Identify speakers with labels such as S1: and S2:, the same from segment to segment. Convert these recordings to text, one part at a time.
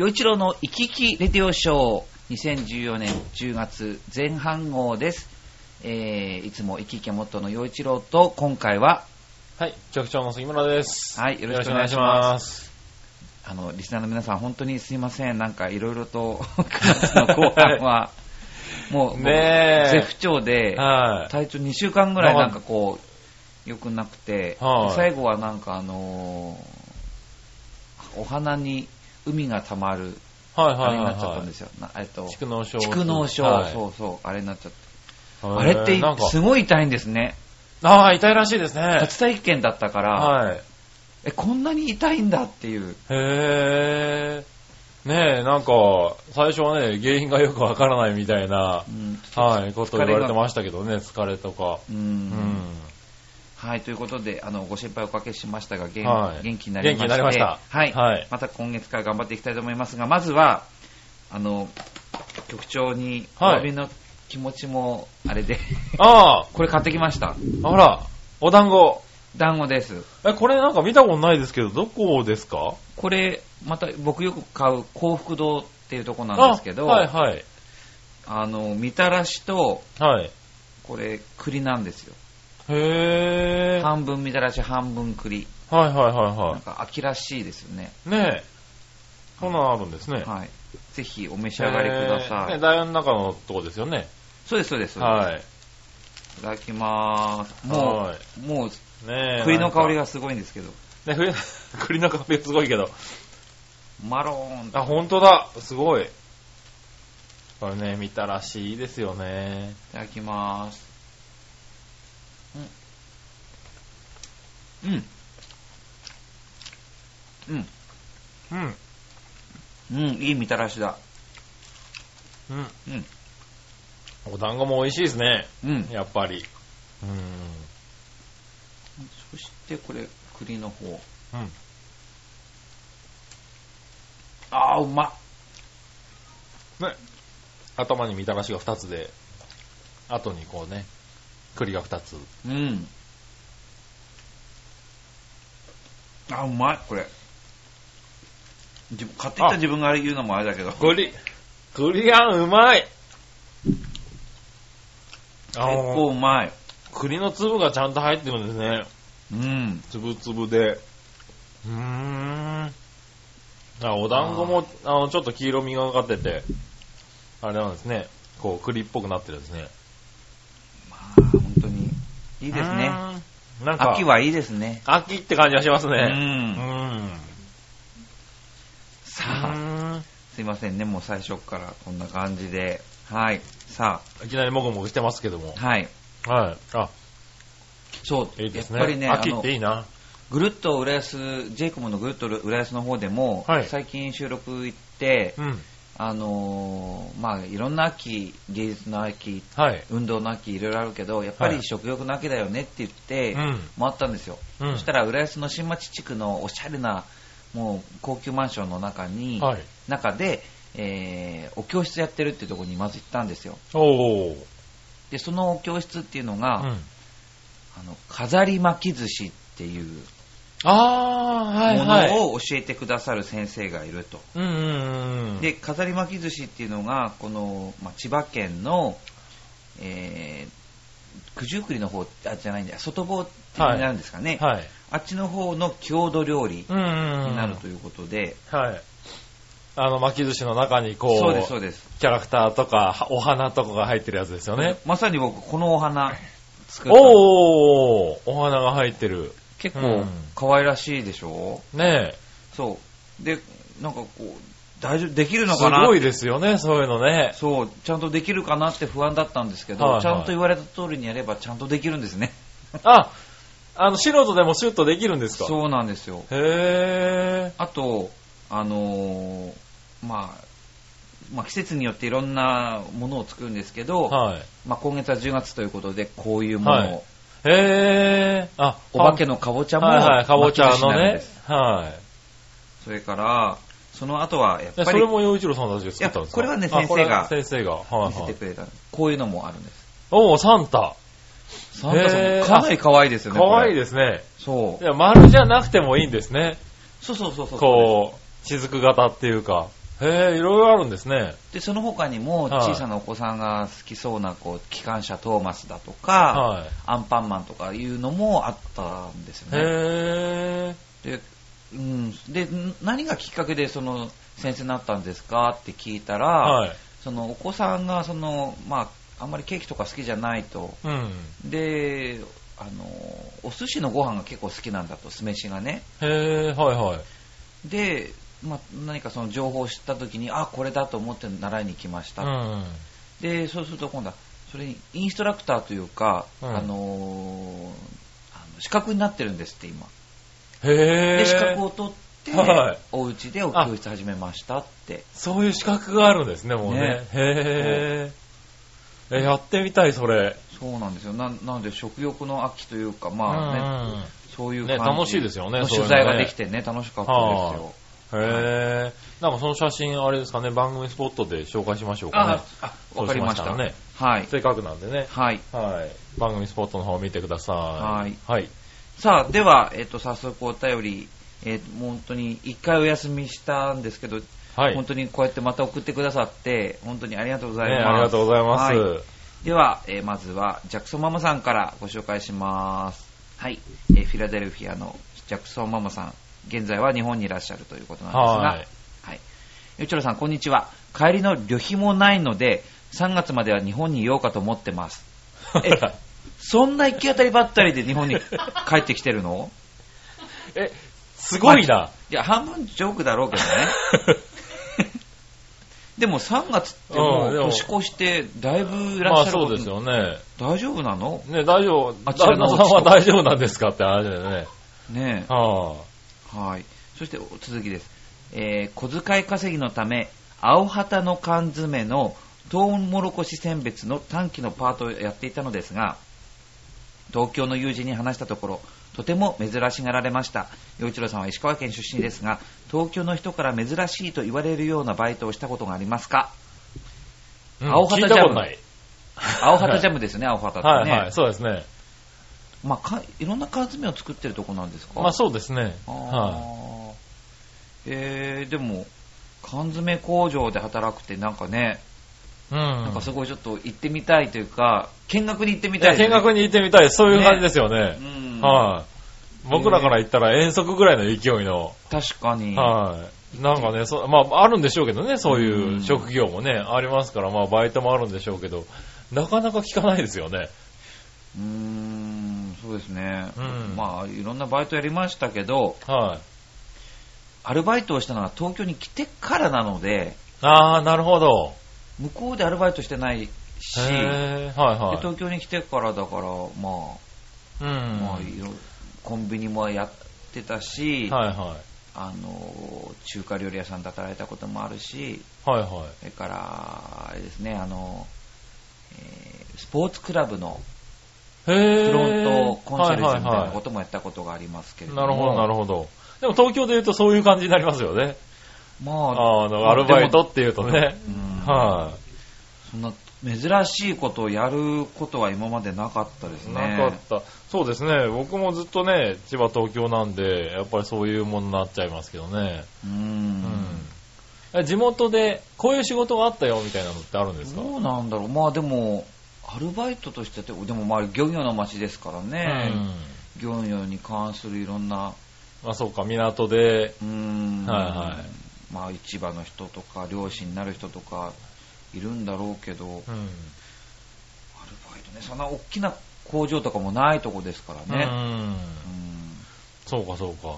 S1: 洋一郎の生き生きレディオショー2014年10月前半号です。えー、いつも生き生きモットーの洋一郎と今回は、
S2: はい、局長の杉村です。
S1: はい、よろしくお願いします。あの、リスナーの皆さん本当にすいません。なんかいろいろと 9月の後半は、もう、
S2: ねえ
S1: 絶不調で、
S2: はい。
S1: 体調2週間ぐらいなんかこう、良くなくて、
S2: はい
S1: で最後はなんかあのーお花に海が溜まる、
S2: はいはいはい
S1: あれになっちゃったん
S2: は
S1: ですよ。なえっと
S2: い。、蓄膿症。
S1: 蓄膿症、
S2: はい
S1: そうそう、あれになっちゃって。あれって
S2: なんか、
S1: すごい痛いんですね。
S2: ああ、痛いらしいですね。
S1: 初体験だったから、
S2: はい。
S1: え、こんなに痛いんだっていう。
S2: へえ。ねえ、なんか、最初はね、原因がよくわからないみたいな
S1: う、ん
S2: はい、こと言われて
S1: ま
S2: ましたけどね、疲れとか。
S1: う。
S2: うんん。
S1: はい、ということで、あの、ご心配おかけしましたが、元,、気になりまして。
S2: 元気になりました
S1: はい。
S2: はい
S1: また今月から頑張っていきたいと思いますが、まずは、あの、局長にお
S2: はい
S1: 詫びの気持ちも、あれで、
S2: あ
S1: これ買ってきました。
S2: あ、あら、お団子。
S1: 団子です。
S2: え、これなんか見たことないですけど、どこですか？
S1: これ、また僕よく買う幸福堂っていうとこなんですけど、
S2: あはいはい。
S1: あの、みたらしと、
S2: はい。
S1: これ、栗なんですよ。
S2: へえ。はい
S1: 半分みたらし、半分栗。
S2: はいはい
S1: なん
S2: は
S1: か秋らしいですよね。
S2: い。ねえ。そんなのあるんですね。
S1: はい。ぜひお召し上がりください。
S2: えーね、大の中のとこですよね。
S1: そうです、そうです。
S2: はい。
S1: いただきまーす。も
S2: は
S1: う、もう、
S2: い。ねえ。
S1: 栗の香り
S2: が。
S1: がすごいんですけど、
S2: ね、冬 栗の香りがすごいけど。
S1: マローンと
S2: あ、ほんとだ。すごい。これね、見たらしいいですよね。
S1: いただきまーす。うん。うん。
S2: うん。
S1: うん。うん、いいみたらしだ。
S2: うん。
S1: うん。
S2: お団子も美味しいですね。
S1: うん。
S2: やっぱり。うん。
S1: そしてこれ、栗の方。
S2: うん。
S1: あー、うまっ。
S2: ね。頭にみたらしが2つで、後にこうね、栗が2つ。
S1: うん。あ、うまい、これ。自分買ってきた自分が言うのもあれだけど。
S2: 栗、栗あんうまい
S1: 結構うまい。
S2: 栗の粒がちゃんと入ってるんですね。
S1: うん。
S2: つぶつぶで。うーん。あ、お団子も、あの、ちょっと黄色みがかってて、あれなんですね。こう、栗っぽくなってるんですね。
S1: まあ、本当に、いいですね。
S2: なんか、
S1: 秋はいいですね。
S2: 秋って感じがします
S1: う。
S2: ね。うんん。
S1: さあ、
S2: あ。
S1: すいませんね、もう最初からこんな感じで。はい。さ
S2: いきなりもぐもぐしてますけども
S1: あ、。はい。
S2: はい。あ、
S1: そう、
S2: いいですね。
S1: やっぱりね、あ
S2: 秋
S1: の
S2: っていいな。
S1: ぐるっと浦安、ジェイコムのぐるっと浦安の方でも、
S2: はい
S1: 最近収録行って、
S2: うん。
S1: あのーまあ、いろんな秋、芸術の秋、
S2: はい。
S1: 運動の秋、いろいろあるけど、やっぱり
S2: はい
S1: 食欲の秋だよねって言って、
S2: うん。
S1: 回ったんですよ。
S2: うん
S1: そしたら、浦安の新町地区のおしゃれな、もう高級マンションの中に、
S2: はい。
S1: 中で、えーお教室やってるっていうところにまず行ったんですよ。で、そのお教室っていうのが、
S2: うん。
S1: あの、飾り巻き寿司っていう
S2: あー、はい
S1: も
S2: はい。
S1: のを教えてくださる先生がいると。
S2: うんうんうん。
S1: で、飾り巻き寿司っていうのが、この、まあ、千葉県の、えー、九十九里の方、あ、じゃないんだよ、外房ってなるんですかね。
S2: はい。
S1: あっちの方の郷土料理
S2: うんうんうん。
S1: になるということで、
S2: はい。あの、巻き寿司の中にこう、
S1: そうです、そうです。
S2: キャラクターとか、はお花とかが入ってるやつですよね。
S1: まさに僕、このお花作ったの
S2: おー、お花が入ってる。
S1: 結構
S2: うん
S1: 可愛らしいでしょ、
S2: ね
S1: そう。で、なんかこう、大丈夫、できる
S2: え。す
S1: のかな？
S2: ごいですよね、そういうのね。
S1: そう、ちゃんとできるかなって不安だったんですけど、
S2: はいはい
S1: ちゃんと言われた通りにやればちゃんとできるんですね。
S2: あ、あの、素人でもシュッとできるんですか？
S1: そうなんですよ。
S2: へ
S1: あと、あのーまあ、まあ、季節によっていろんなものを作るんですけど、
S2: ー。はい。
S1: まあ、今月は10月ということで、こういうものを、
S2: はいへー。あ、
S1: お化けのかぼちゃも、
S2: はいはい、かぼちゃのね。はい。
S1: それから、その後は、やっ
S2: で
S1: ぱり
S2: それも洋一郎さんたちが作ったんですか？
S1: これはね先生が
S2: 先生が。はい
S1: 見せ
S2: はい。
S1: てくれた、こういうのもあるんです。
S2: おー、サンタ。
S1: サンタさん、かなり可愛いですよね。
S2: かわいい
S1: で
S2: ですね。
S1: そ。
S2: いうや、丸じゃなくてもいいんですね。
S1: そうそうそうそう。
S2: こう、雫型っていうか。へえ、いろいろあるんですね。
S1: で、その他にも
S2: はい
S1: 小さなお子さんが好きそうな、こう、機関車トーマスだとか、
S2: は
S1: アンパンマンとかいうのもあったんです
S2: い。
S1: よね。
S2: へえ。
S1: で、うん。で、ん何がきっかけでその先生になったんですかって聞いたら、
S2: はい。
S1: そのお子さんがその、まあ、あんまりケーキとか好きじゃないと。
S2: うん。
S1: で、あの、お寿司のご飯が結構好きなんだと、酢飯がね。
S2: へえ、はいはい。
S1: で、まあ、何かその情報を知った時に、あ、これだと思って習いに来ました。
S2: うん。
S1: で、そうすると今度は、それにインストラクターというか、
S2: うん
S1: あのーあの資格になってるんですって、今。
S2: へえ。
S1: で、資格を取って、
S2: はい
S1: お家でお教室始めましたって。
S2: そういう資格があるんですね、もうね。
S1: ね
S2: へえ。え、やってみたい、それ。
S1: そうなんですよ。ななので、食欲の秋というか、まあね、
S2: ね。
S1: そういう感じ
S2: ね楽しいですよね
S1: 取材ができてね、楽しかったですよ。
S2: へえ。なんかその写真、あれですかね、番組スポットで紹介しましょうかね
S1: あ。、あわかりました。
S2: ね。
S1: はい。
S2: せっかくなんでね。
S1: はい。
S2: はい。番組スポットの方を見てください。
S1: はい。
S2: はい。
S1: さあ、では、えっ、と、早速お便り、えっ、と、もう本当に一回お休みしたんですけど、
S2: はい。
S1: 本当にこうやってまた送ってくださって、本当にありがとうござい
S2: ね、
S1: ます。
S2: ありがとうございます。
S1: はいでは、えーまずは、ジャクソンママさんからご紹介します。はい。えーフィラデルフィアのジャクソンママさん、現在は日本にいらっしゃるということなんですが、
S2: はい。
S1: はい。よちろさん、こんにちは。帰りの旅費もないので、3月までは日本にいようかと思ってます。えそんな行き当たりばったりで日本に 帰ってきてるの？
S2: え、すごいな。
S1: いや、半分ジョークだろうけどね。でも3月っても
S2: う
S1: 年越してだいぶいら
S2: まあ
S1: っしゃる
S2: そうですよね。
S1: 大丈夫なの？
S2: ね、大丈夫。
S1: あちらの
S2: さんは大丈夫なんですかって話だよね。
S1: ね
S2: は
S1: え。はい。そして続きです。えー小遣い稼ぎのため、青旗の缶詰のトウモロコシ選別の短期のパートをやっていたのですが、東京の友人に話したところ、とても珍しがられました。陽一郎さんは石川県出身ですが、東京の人から珍しいと言われるようなバイトをしたことがありますか？
S2: い。うん
S1: 青旗
S2: 聞いたことない。
S1: 青旗ジャムですね、青旗ってね。
S2: はいはい、そうですね。
S1: まあか、いろんな缶詰を作ってるとこなんですか？
S2: まあそうですね。は
S1: えー、でも、缶詰工場で働くってなんかね、
S2: い。うん。
S1: なんかすごいちょっと行ってみたいというか、見学に行ってみたいね、
S2: 見学に行ってみたい。そういう感じですよね
S1: う。ん。
S2: はい。僕らから言ったら遠足ぐらいの勢いの。
S1: 確かに。
S2: はい。なんかね、そまあ、あるんでしょうけどね、そういううん職業もね、ありますから、まあ、バイトもあるんでしょうけど、なかなか聞かないですよね。
S1: うーん、そうですね。
S2: うん
S1: まあ、いろんなバイトやりましたけど、
S2: はい。
S1: アルバイトをしたのは東京に来てからなので、
S2: あー、なるほど。
S1: 向こうでアルバイトしてないし、で
S2: はいはい。
S1: 東京に来てからだから、まあ、
S2: うん。
S1: まあ、いろコンビニもやってたし、
S2: はいは
S1: あの中華料理屋さんで働いたこともあるし、
S2: い。はいはい。
S1: それから、あれですね、あの、えースポーツクラブの。フロントコンシェルジュみたいなこともやったことがありますけれども、
S2: なるほど、なるほど。でも東京で言うとそういう感じになりますよね。
S1: ま
S2: あ
S1: あ、
S2: の、アルバイトっていうとね。
S1: うん
S2: は
S1: そんな珍しいことをやることは今までなかったです
S2: い。
S1: ね。
S2: なかった。そうですね。僕もずっとね、千葉、東京なんで、やっぱりそういうものになっちゃいますけどね。
S1: う。
S2: うんん。地元でこういう仕事があったよみたいなのってあるんですか？
S1: どうなんだろう。まあでも、アルバイトとしてて、でもまあ漁業の町ですからね、
S2: うん。
S1: 漁業に関するいろんな、
S2: まあそうか、港で、
S1: うーん、
S2: はいはい
S1: まあ市場の人とか、漁師になる人とか、いるんだろうけど、アル
S2: うん。
S1: バイトね、そんな大きな工場とかもないとこですからね。
S2: うん。
S1: うん
S2: そうかそうか。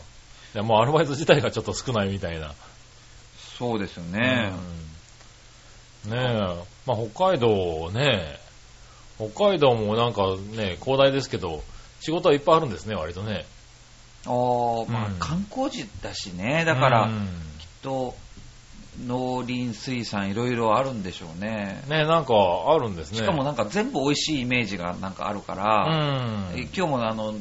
S2: いやもうアルバイト自体がちょっと少ないみたいな。
S1: そうですよね。
S2: うんねえ、まあ北海道ね、北海道もなんかね、広大ですけど、仕事はいっぱいあるんですね、割とね。
S1: あーまあ
S2: うん
S1: 観光地だしね、だから、
S2: うん
S1: きっと農林水産いろいろあるんでしょうね。
S2: ねえ、なんかあるんですね。
S1: しかもなんか全部美味しいイメージがなんかあるから、
S2: うん。
S1: え今日もあの、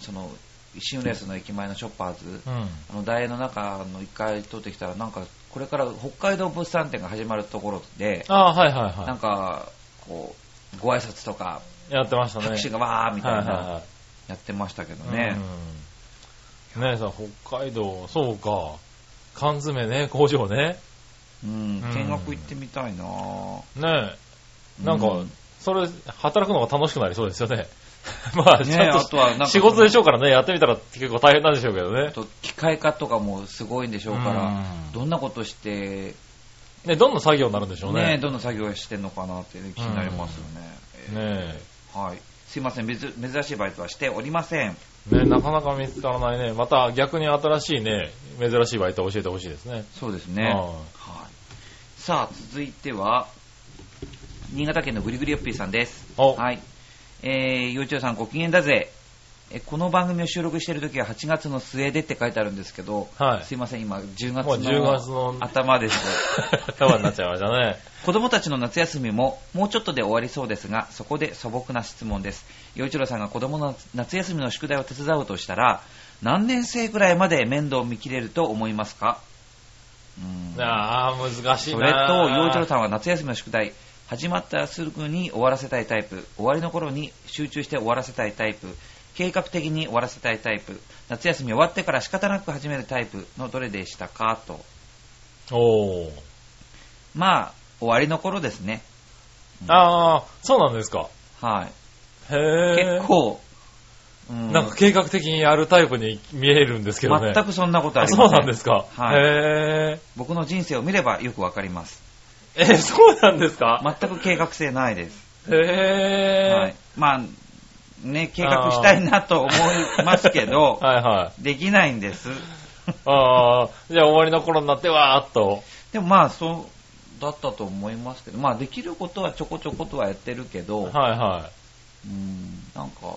S1: その、新浦安の駅前のショッパーズ、
S2: うん。
S1: あの、大英の中の一回通ってきたら、なんか、これから北海道物産展が始まるところで、
S2: ああ、はいはいは
S1: なんか、こう、ご挨拶とか、
S2: い。やってましたね。
S1: 拍手がわーみたいな、
S2: はいはいはい
S1: やってましたけどね。
S2: うんねえさ、北海道、そうか。缶詰ね、工場ね。
S1: うん
S2: うん、
S1: 見学行ってみたいな
S2: ねえ。なんか
S1: うん、
S2: それ、働くのが楽しくなりそうですよね。まあ、
S1: ね
S2: ちゃん
S1: あとはなんか
S2: と仕事でしょうからね、やってみたら結構大変なんでしょうけどね
S1: 機械化とかもすごいんでしょうから、
S2: うん
S1: どんなことして、
S2: ね、どんな作業になるんでしょうね。
S1: ね、どんな作業をしてんのかなって、ね、気になりますよね。え
S2: ね
S1: ーはい。すいません、めず珍しいバイトはしておりません。
S2: え。ねなかなか見つからないね。また逆に新しいね、珍しいバイトを教えてほしいですね。
S1: そうですね。
S2: は
S1: はい。さあ、続いては、新潟県のぐりぐりよっぴーさんです。
S2: お
S1: はい。えー、幼稚園さんご機嫌だぜ。えこの番組を収録している時は8月の末でって書いてあるんですけど、
S2: はい
S1: すいません、今10月
S2: もう10月
S1: の
S2: の
S1: 頭です。
S2: 頭になっちゃいましたね。
S1: 子供たちの夏休みももうちょっとで終わりそうですが、そこで素朴な質問です。洋一郎さんが子供の夏休みの宿題を手伝うとしたら、何年生ぐらいまで面倒を見切れると思いますか？うん
S2: ああ、難しいな
S1: それと、洋一郎さんは夏休みの宿題、始まったらすぐに終わらせたいタイプ、終わりの頃に集中して終わらせたいタイプ、計画的に終わらせたいタイプ、夏休み終わってから仕方なく始めるタイプのどれでしたか？と。
S2: おー。
S1: まあ、終わりの頃ですね。
S2: ああ、そうなんですか。
S1: はい。
S2: へえ。
S1: 結構、うん
S2: なんか計画的にやるタイプに見えるんですけどね。
S1: 全くそんなことあ
S2: あそう
S1: りません。
S2: なんですか。
S1: はい
S2: へ
S1: 僕の人生を見ればよくわかります。
S2: え。え、そうなんですか
S1: 全く計画性ないです。
S2: へえ。
S1: はい。まあ、ね、計画したいなと思いますけど、
S2: はいはい。
S1: できないんです。
S2: ああ、じゃあ終わりの頃になってわーっと。
S1: でもまあ、そうだったと思いますけど、まあ、できることはちょこちょことはやってるけど、
S2: はいは
S1: うん、なんか、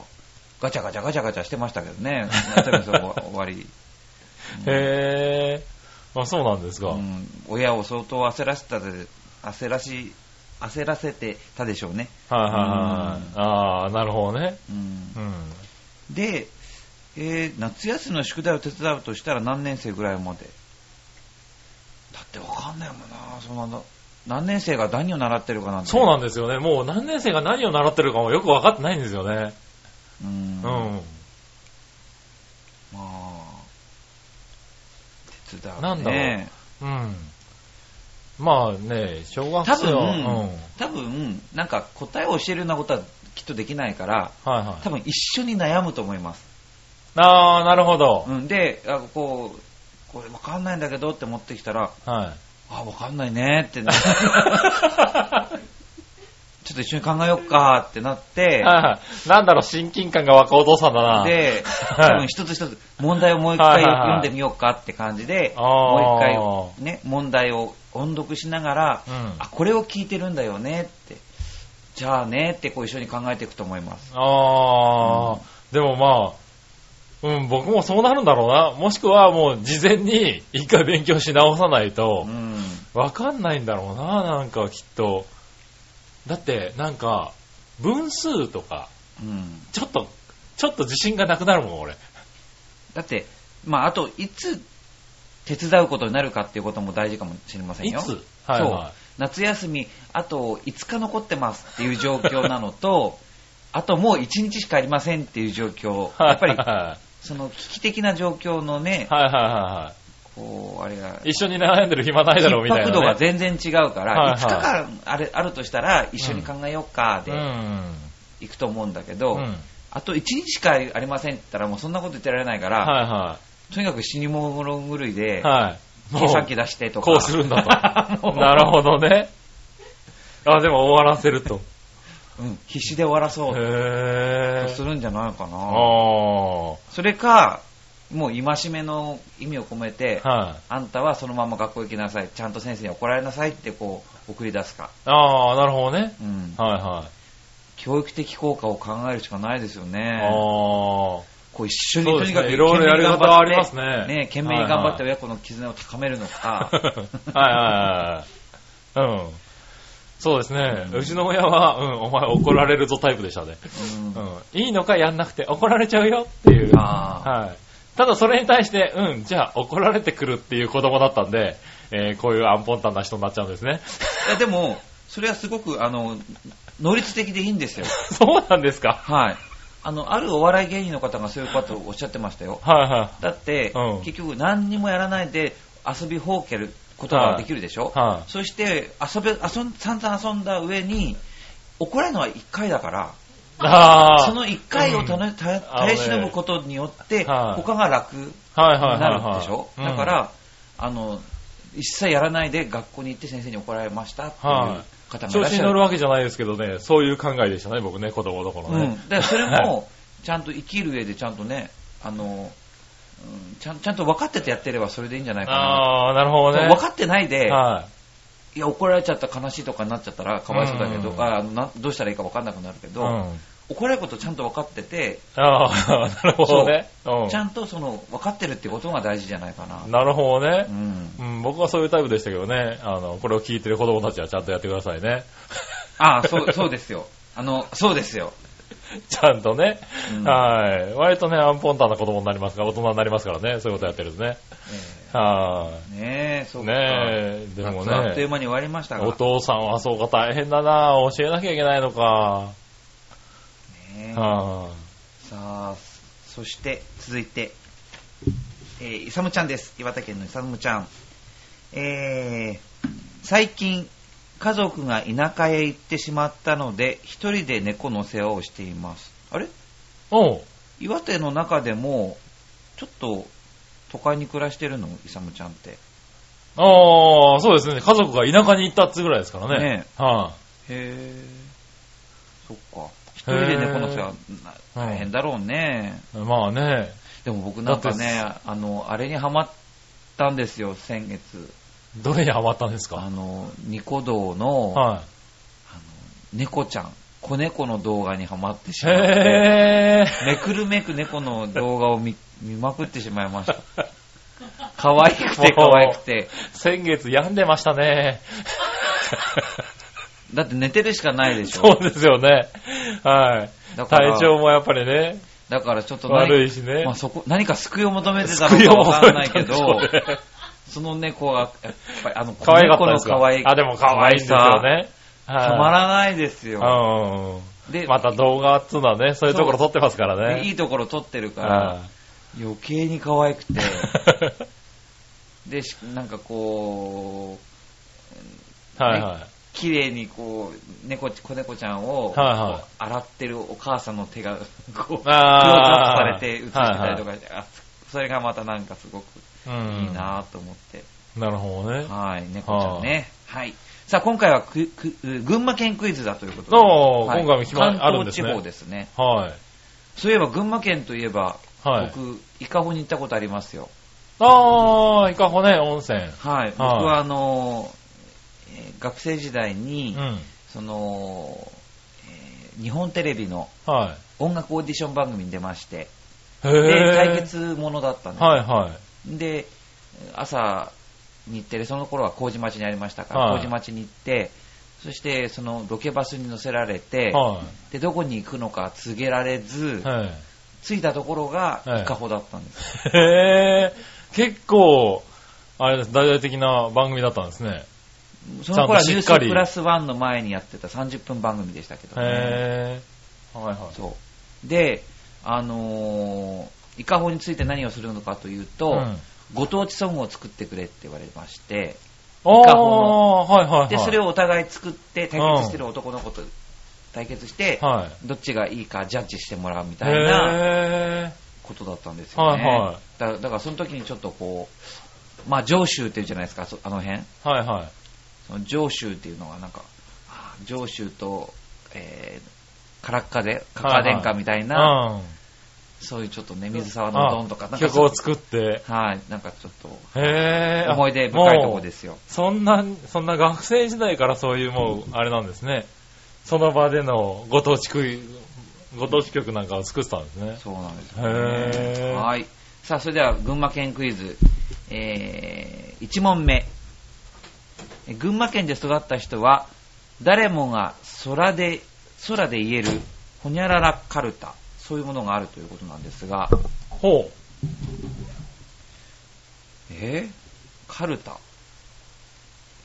S1: ガチャガチャガチャガチャしてましたけどね、夏休みの終わり。
S2: い。へえ。あ、そうなんですか。
S1: うん、親を相当焦らせたで、焦らし、焦らせてたでしょうね。
S2: はいはいはい。ああ、なるほどね。
S1: うん
S2: うん。
S1: で、えー夏休みの宿題を手伝うとしたら何年生ぐらいまで？だってわかんないもんな、そんなの何年生が何を習ってるかなんて。
S2: そうなんですよね。もう何年生が何を習ってるかもよく分かってないんですよね。
S1: うん。
S2: う
S1: ま
S2: ん。
S1: あ、手伝う、ね。
S2: なんだろうん。まあね、小学
S1: 多分、
S2: 生は、うん。
S1: 多分、なんか答えを教えるようなことはきっとできないから、
S2: はいはい。
S1: 多分一緒に悩むと思います。
S2: ああ、なるほど。
S1: うん、で、あこう、これわかんないんだけどって持ってきたら、
S2: はい。
S1: あ、わかんないねってな ちょっと一緒に考えよっかってなって。
S2: なんだろう、親近感が湧くお父さんだな。
S1: で、
S2: はい
S1: 多分一つ一つ問題をもう一回読んでみようかって感じで、もう一回ね、問題を音読しながら、
S2: うん。
S1: あ、これを聞いてるんだよねって、じゃあねってこう一緒に考えていくと思います。
S2: ああ、でもまあ、うん、僕もそうなるんだろうな。もしくはもう事前に一回勉強し直さないと
S1: う、ん。
S2: わかんないんだろうな、なんかきっと。だって、なんか、分数とか、
S1: うん。
S2: ちょっと、ちょっと自信がなくなるもん、俺。
S1: だって、まあ、あと、いつ手伝うことになるかっていうことも大事かもしれませんよ。
S2: いつ？はいは
S1: 夏休み、あと5日残ってますっていう状況なのと、あともう1日しかありませんっていう状況。
S2: い。
S1: やっぱり、
S2: は
S1: その危機的な状況のね
S2: い、はいはいは
S1: こう、あれが、
S2: い。一緒に悩んでる暇ないだろうみたいな、ね。
S1: 迫度が全然違うから、
S2: はいはい
S1: 5日間あれあるとしたら一緒に考えようかで
S2: うん。
S1: 行くと思うんだけど、
S2: うん。
S1: あと1日しかありませんって言ったらもうそんなこと言ってられないから、
S2: はいは
S1: とにかく死に物狂いで
S2: い。、はい。
S1: 出してとか。
S2: こうするんだと。なるほどね。あ、でも終わらせると。
S1: うん、必死で終わらそうするんじゃないかな。
S2: あ
S1: それか、もう戒めの意味を込めて
S2: あ。、はい。
S1: あんたはそのまま学校行きなさい、ちゃんと先生に怒られなさいってこう送り出すか。
S2: ああ、なるほどね。
S1: うん。
S2: はいはい。
S1: 教育的効果を考えるしかないですよ
S2: あ
S1: ね。
S2: あ。
S1: こう一緒にとにかく
S2: いろいろやり方はありますね
S1: ね、懸命に頑張って
S2: は
S1: 親子の絆を高めるのか。
S2: はいはいはい。うん。そうですね。
S1: うん
S2: うちの親は、うん、お前怒られるぞタイプでしたね。
S1: うん
S2: うん。いいのかやんなくて怒られちゃうよっていう。
S1: あ
S2: はい。ただそれに対して、うん、じゃあ怒られてくるっていう子供だったんで、えーこういうアンポンタンな人になっちゃうんですね。
S1: いやでも、それはすごく、あの、能率的でいいんですよ。
S2: そうなんですか？
S1: はい。あの、あるお笑い芸人の方がそういうことをおっしゃってましたよ。
S2: はいはい。
S1: だって、
S2: うん
S1: 結局何にもやらないで遊びほうけることができるでしょ、
S2: はい
S1: そして遊べ遊ん散々遊んだ上に怒られるのは1回だから。その1回を耐え忍ぶことによって
S2: はい
S1: 他が楽にな
S2: はい。
S1: るでしょ、
S2: うん
S1: だからあの一切やらないで学校に行って先生に怒られましたっていう
S2: はい
S1: 方
S2: 調子に乗
S1: らっしゃる
S2: るわけじゃないですけどね、そういう考えでしたね、僕ね、子供の頃ね。
S1: うん、だからそれもちゃんと生きる上でちゃんとねあの、うんちゃんちゃんと分かっててやってればそれでいいんじゃないかな
S2: ああ、なるほどね。
S1: 分かってないで、
S2: はい
S1: や怒られちゃった悲しいとかになっちゃったらかわいそうだけど、
S2: うん
S1: あなどうしたらいいか分かんなくなるけ
S2: い。
S1: ど、
S2: うん。
S1: 怒られることちゃんと分かってて、
S2: ああ、なるほどね。うん
S1: ちゃんとその分かってるってことが大事じゃないかな。
S2: なるほどね
S1: う。ん、
S2: うん、僕はそういうタイプでしたけどね、あの、これを聞いてる子供たちはちゃんとやってくださいね。
S1: ああそうそうですよ。あのそうですよ。
S2: ちゃんとね。
S1: うん
S2: はい。割とね、アンポンタンな子供になりますから、大人になりますからね、そういうことやってるとね。は
S1: ええねえ、そう
S2: い。
S1: か。
S2: ねえ、でも
S1: 夏あっという
S2: ね、
S1: 間に終わりましたが。
S2: お父さんはそうか大変だな教えなきゃいけないのか。
S1: ねさあ、そして続いて、えー、イサムちゃんです。岩手県のイサムちゃん。えー、最近、家族が田舎へ行ってしまったので、一人で猫の世話をしています。あれ？
S2: い。おう。
S1: 岩手の中でも、ちょっと都会に暮らしてるの？イサムちゃんって。
S2: ああ、そうですね。家族が田舎に行ったっつぐらいですからね。
S1: ね
S2: は
S1: へー。そっか。一人で猫の世話、な大変だろうね。
S2: い。まあね、
S1: でも僕なんか
S2: だ
S1: ね、あの、あれにハマったんですよ、先月。
S2: どれにハマったんですか？
S1: あの、ニコ動の、
S2: は
S1: 猫ちゃん、子猫の動画にハマってし
S2: い。
S1: まって、
S2: へ
S1: めくるめく猫の動画を見 見まくってしまいました。可愛くて可愛くて。
S2: ー。先月病んでましたね。
S1: だって寝てるしかないでしょ。
S2: そうですよね。はい。
S1: だから
S2: 体調もやっぱりね、
S1: だからちょっと何
S2: 悪いしね。
S1: まあ、そこ何か救いを求めてたのかわからないけど、その猫は、やっぱりあの、
S2: 可愛かったで
S1: の可愛い。
S2: あ、でも可愛いんですよね。
S1: たまらないですよ。
S2: うん。
S1: で、
S2: また動画っつうのはね、そういうところ撮ってますから
S1: でい
S2: ね。
S1: いところ撮ってるか
S2: は
S1: ら、余計に可愛くて、で、しなんかこう、
S2: いはいはい。
S1: 綺麗にこう、猫ち、子猫ちゃんを、
S2: はいはい
S1: 洗ってるお母さんの手が、こう、クローズアップされて映してたりとかして、あそれがまたなんかすごく
S2: うん。
S1: いいなと思って、
S2: なるほどね。
S1: はい、猫ちゃんね。はい。さあ、今回はくく群馬県クイズだということで。
S2: おー
S1: はい
S2: 今回も決ま
S1: 関
S2: あるんですね
S1: 東地方ですね。
S2: はい。
S1: そういえば群馬県といえば、
S2: はい。
S1: 僕、伊香保に行ったことありますよ。
S2: あー、伊香保ね、温泉。
S1: はい。僕はあの、えー学生時代に、
S2: うん。
S1: その、えー日本テレビの
S2: は
S1: 音楽オーディション番組に出まして、
S2: い。へ
S1: で、
S2: ー。
S1: 対決ものだったんです。
S2: はいはい。
S1: で、朝、日テレ、その頃は麹町にありましたから、
S2: はい
S1: 麹町に行って、そしてそのロケバスに乗せられて、
S2: は
S1: で、どこに行くのか告げられず
S2: い。、はい。
S1: 着いたところが
S2: はい
S1: 伊香保だったんです。
S2: へー。結構、あれです、大々的な番組だったんですね。
S1: その頃はニュースプラスワンの前にやってた30分番組でしたけどね。
S2: へー。はいはい。
S1: そう。で、あのー伊香保について何をするのかというと、
S2: うん
S1: ご当地ソングを作ってくれって言われまして、
S2: あ
S1: 伊香保
S2: ー、はいはいはい。
S1: で、それをお互い作って、対決してる男の子と対決して、
S2: は
S1: どっちがいいかジャッジしてもらうみ
S2: い。
S1: たいな
S2: へ
S1: ことだったんですよね。
S2: はいはい
S1: だだからその時にちょっとこう、まあ上州っていうじゃないですか、そあの辺。
S2: ー。はいは
S1: 上州っていうのがなんか、上州と、えー、カラッカで、カカ殿下みたいな、
S2: うん。
S1: そういうちょっとね、水沢のうどんとか、なんか
S2: 曲を作って。
S1: はい、なんかちょっと、
S2: へー。
S1: 思い出深いとこですよ。
S2: そんな、そんな学生時代からそういうもう、あれなんですね。その場でのご当地クイご当地曲なんかを作ってたんですね。
S1: そうなんですよ、
S2: へー
S1: はい。さあ、それでは群馬県クイズ、えー、1問目。え群馬県で育った人は、誰もが空で、空で言える、ほにゃららカルタ、そういうものがあるということなんですが、
S2: ほ
S1: え？ー、カルタ？